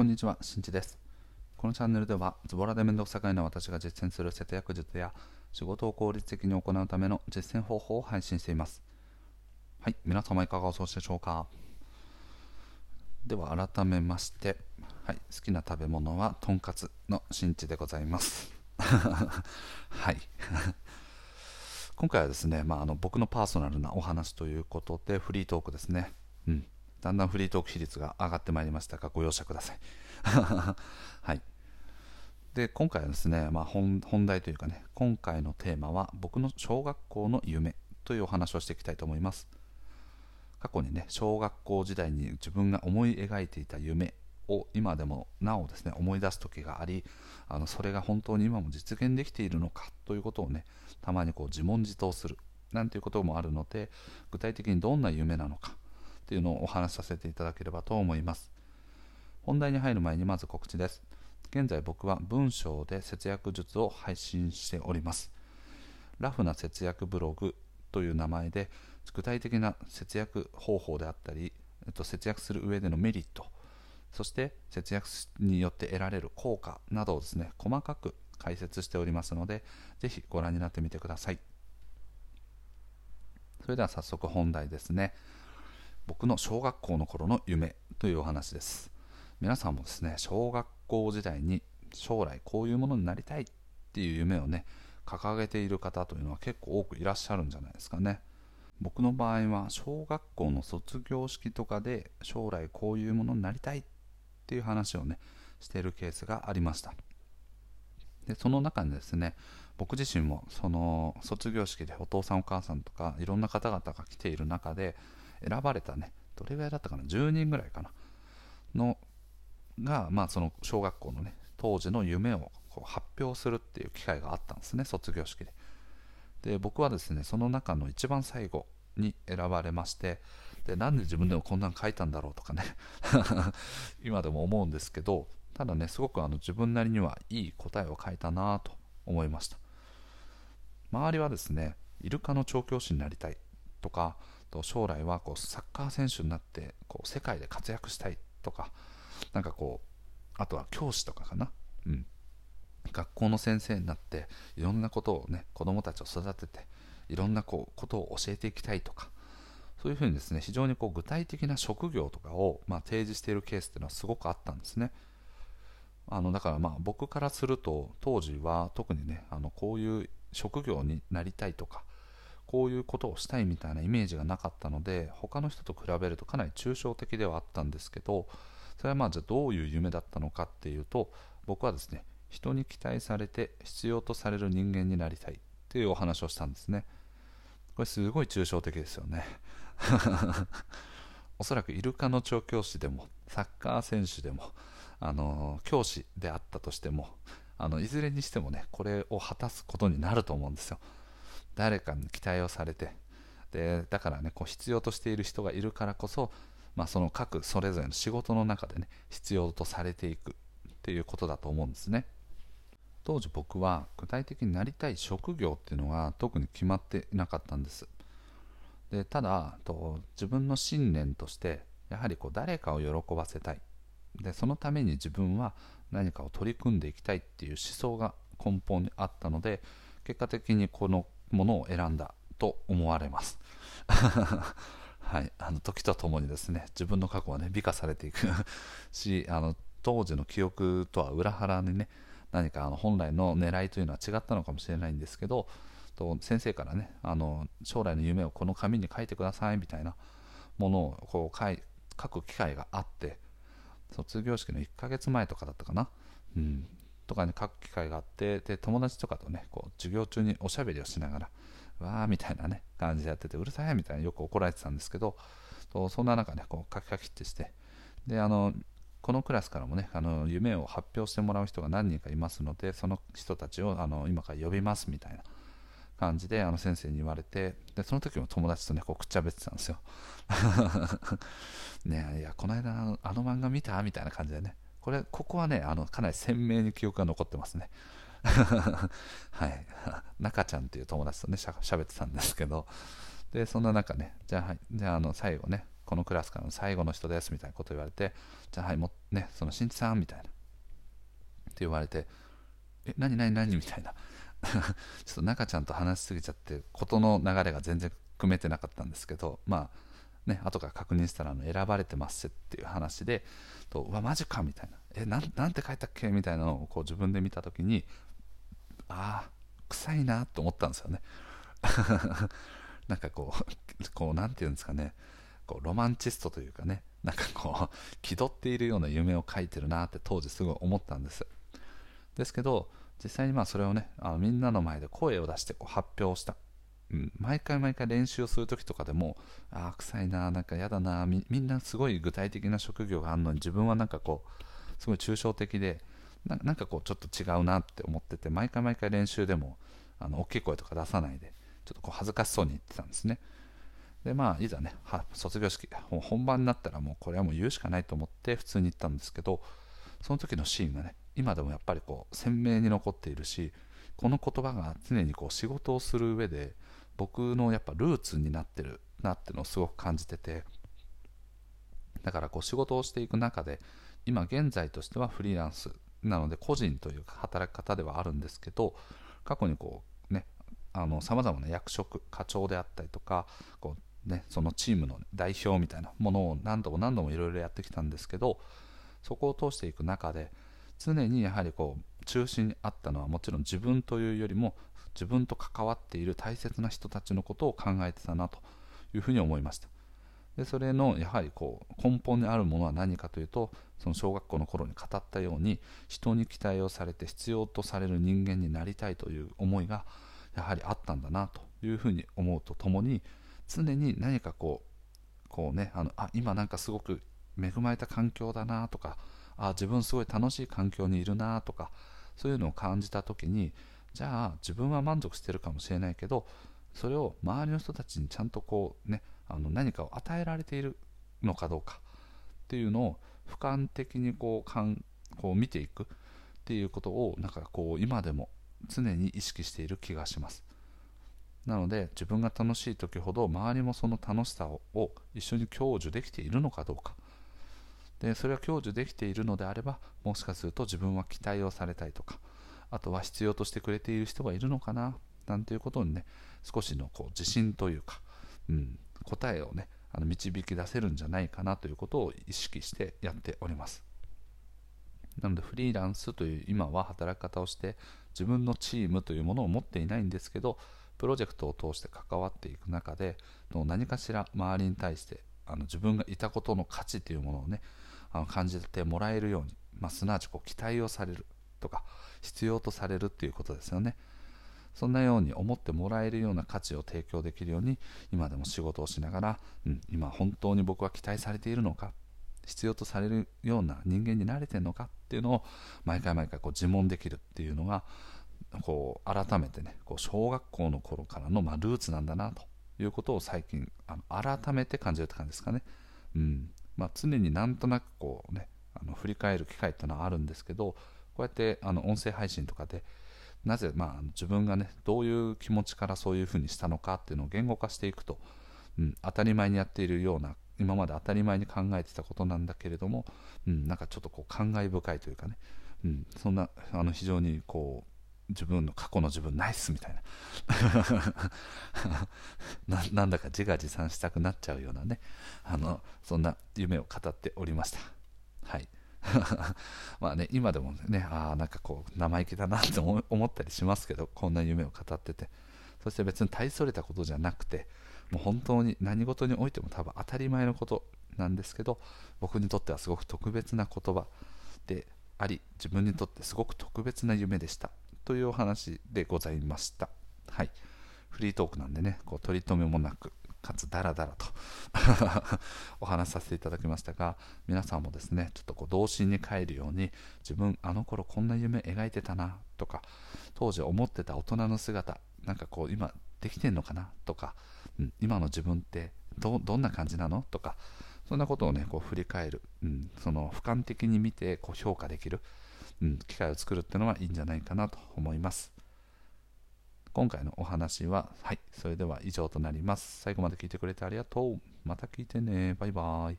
こんにちは、しんちです。このチャンネルでは、ズボラで面倒くさがいな私が実践する節約術や、仕事を効率的に行うための実践方法を配信しています。はい、皆様いかがお過ごしでしょうか？では改めまして、はい、好きな食べ物はとんかつのしんちでございます。はい。今回はですね、まあ、あの僕のパーソナルなお話ということで、フリートークですね。うん。だんだんフリートーク比率が上がってまいりましたが、ご容赦ください。はい。で、今回はですね、まあ本、本題というかね、今回のテーマは、僕の小学校の夢というお話をしていきたいと思います。過去にね、小学校時代に自分が思い描いていた夢を今でもなおですね、思い出す時があり、あのそれが本当に今も実現できているのかということをね、たまにこう自問自答するなんていうこともあるので、具体的にどんな夢なのかっていうのをお話しさせていただければと思います。本題に入る前にまず告知です。現在僕は文章で節約術を配信しております。ラフな節約ブログという名前で具体的な節約方法であったり、えっと、節約する上でのメリット、そして節約によって得られる効果などをですね、細かく解説しておりますので、ぜひご覧になってみてください。それでは早速本題ですね。僕の小学校の頃の夢というお話です。皆さんもですね、小学校時代に将来こういうものになりたいっていう夢をね、掲げている方というのは結構多くいらっしゃるんじゃないですかね。僕の場合は小学校の卒業式とかで将来こういうものになりたいっていう話をね、しているケースがありました。でその中にですね僕自身もその卒業式でお父さんお母さんとかいろんな方々が来ている中で選ばれたねどれぐらいだったかな10人ぐらいかなのが、まあ、その小学校のね当時の夢をこう発表するっていう機会があったんですね卒業式で。で僕はですねその中の一番最後に選ばれましてでなんで自分でもこんなの書いたんだろうとかね 今でも思うんですけどただねすごくあの自分なりにはいい答えを書いたなと思いました。周りはですねイルカの調教師になりたいとかと将来はこうサッカー選手になってこう世界で活躍したいとかなんかこうあとは教師とかかな。うん。学校の先生になっていろんなことをね子供たちを育てていろんなこうことを教えていきたいとかそういうふうにですね非常にこう具体的な職業とかを、まあ、提示しているケースっていうのはすごくあったんですね。あのだからまあ僕からすると当時は特にねあのこういう職業になりたいとかこういうことをしたいみたいなイメージがなかったので他の人と比べるとかなり抽象的ではあったんですけどそれはまあじゃあどういう夢だったのかっていうと僕はですね人に期待されて必要とされる人間になりたいっていうお話をしたんですね。これすごい抽象的ですよね。おそらくイルカの調教師でもサッカー選手でもあの教師であったとしてもあのいずれにしてもねこれを果たすことになると思うんですよ。誰かに期待をされてでだからねこう必要としている人がいるからこそ、まあ、その各それぞれの仕事の中でね必要とされていくっていうことだと思うんですね。当時僕は具体的になりたい職業っていうのが特に決まっていなかったんです。でただと自分の信念としてやはりこう誰かを喜ばせたい。でそのために自分は何かを取り組んでいきたいっていう思想が根本にあったので結果的にこのものを選んだと思われます。はい、あの時とともにですね自分の過去はね美化されていくし あの当時の記憶とは裏腹にね何かあの本来の狙いというのは違ったのかもしれないんですけどと先生からねあの将来の夢をこの紙に書いてくださいみたいなものをこう書い書く機会があって卒業式の1ヶ月前とかだったかな、うん、とかに書く機会があってで友達とかとねこう授業中におしゃべりをしながらわーみたいなね感じでやっててうるさいみたいなよく怒られてたんですけどそんな中ねこう書き書きってしてであのこのクラスからもねあの夢を発表してもらう人が何人かいますのでその人たちをあの今から呼びますみたいな感じであの先生に言われてでその時も友達とねこうくっちゃべってたんですよ。ねいやこの間あの漫画見た？みたいな感じでねこれここはねあのかなり鮮明に記憶が残ってますね。はい。中ちゃんっていう友達とねしゃしゃべってたんですけど。でそんな中ねじゃあ,、はい、じゃああの最後ねこのクラスからの最後の人ですみたいなこと言われてじゃあはいもねその新地さんみたいな。って言われてえ何何何？みたいな。ちょっと中ちゃんと話しすぎちゃって事の流れが全然組めてなかったんですけどまあね後から確認したらあの選ばれてますっていう話でとうわマジかみたいな。えななんて書いたっけ？みたいなのをこう自分で見た時にああ臭いなと思ったんですよね。なんかこうこうなんていうんですかね。こうロマンチストというかね。なんかこう気取っているような夢を描いてるなって当時すごい思ったんです。ですけど実際にまあそれをねあのみんなの前で声を出してこう発表した、うん、毎回毎回練習をする時とかでもああ臭いななんか嫌だなみんなすごい具体的な職業があるのに自分はなんかこうすごい抽象的でなんかこうちょっと違うなって思ってて毎回毎回練習でもあの大きい声とか出さないでちょっとこう恥ずかしそうに言ってたんですね。でまあいざねは卒業式本番になったらもうこれはもう言うしかないと思って普通に言ったんですけどその時のシーンがね今でもやっぱりこう鮮明に残っているしこの言葉が常にこう仕事をする上で僕のやっぱルーツになってるなっていうのをすごく感じててだからこう仕事をしていく中で今現在としてはフリーランスなので個人というか働き方ではあるんですけど過去にこうねさまざまな役職課長であったりとかこう、ね、そのチームの代表みたいなものを何度も何度もいろいろやってきたんですけどそこを通していく中で常にやはりこう中心にあったのはもちろん自分というよりも自分と関わっている大切な人たちのことを考えてたなというふうに思いました。でそれのやはりこう根本にあるものは何かというとその小学校の頃に語ったように人に期待をされて必要とされる人間になりたいという思いがやはりあったんだなというふうに思うとともに常に何かこうこうねあのあ今なんかすごく恵まれた環境だなとかあ自分すごい楽しい環境にいるなとかそういうのを感じた時にじゃあ自分は満足してるかもしれないけどそれを周りの人たちにちゃんとこうねあの何かを与えられているのかどうかっていうのを俯瞰的にこうかんこう見ていくっていうことをなんかこう今でも常に意識している気がします。なので自分が楽しい時ほど周りもその楽しさを一緒に享受できているのかどうか。でそれは享受できているのであればもしかすると自分は期待をされたいとかあとは必要としてくれている人がいるのかななんていうことにね少しのこう自信というか、うん、答えをねあの導き出せるんじゃないかなということを意識してやっております。なのでフリーランスという今は働き方をして自分のチームというものを持っていないんですけどプロジェクトを通して関わっていく中で何かしら周りに対してあの自分がいたことの価値というものをねあの感じてもらえるように、まあ、すなわちこう期待をされるとか必要とされるっていうことですよねそんなように思ってもらえるような価値を提供できるように今でも仕事をしながら、うん、今本当に僕は期待されているのか必要とされるような人間になれてるのかっていうのを毎回毎回こう自問できるっていうのがこう改めてねこう小学校の頃からのまルーツなんだなということを最近あの改めて感じるって感じですかね。うんまあ、常になんとなくこうねあの振り返る機会っていうのはあるんですけどこうやってあの音声配信とかでなぜ、まあ、自分がねどういう気持ちからそういうふうにしたのかっていうのを言語化していくと、うん、当たり前にやっているような今まで当たり前に考えてたことなんだけれども、うん、なんかちょっとこう感慨深いというかね、うん、そんなあの非常にこう自分の過去の自分ナイスみたい な。なんだか自画自賛したくなっちゃうようなね。あのそんな夢を語っておりました。はい。まあね今でもねああなんかこう生意気だなって思ったりしますけどこんな夢を語ってて。そして別に大それたことじゃなくてもう本当に何事においても多分当たり前のことなんですけど僕にとってはすごく特別な言葉であり自分にとってすごく特別な夢でした。というお話でございました。はい。フリートークなんでね、こう取り留めもなく、かつダラダラと お話しさせていただきましたが、皆さんもですね、ちょっとこう童心に帰るように、自分、あの頃こんな夢描いてたなとか、当時思ってた大人の姿、なんかこう今できてんのかなとか、うん、今の自分ってどどんな感じなの？とか、そんなことをね、こう振り返る、うん、その俯瞰的に見てこう評価できる、うん、機会を作るっていうのはいいんじゃないかなと思います。今回のお話は、はい、それでは以上となります。最後まで聞いてくれてありがとう。また聞いてねバイバーイ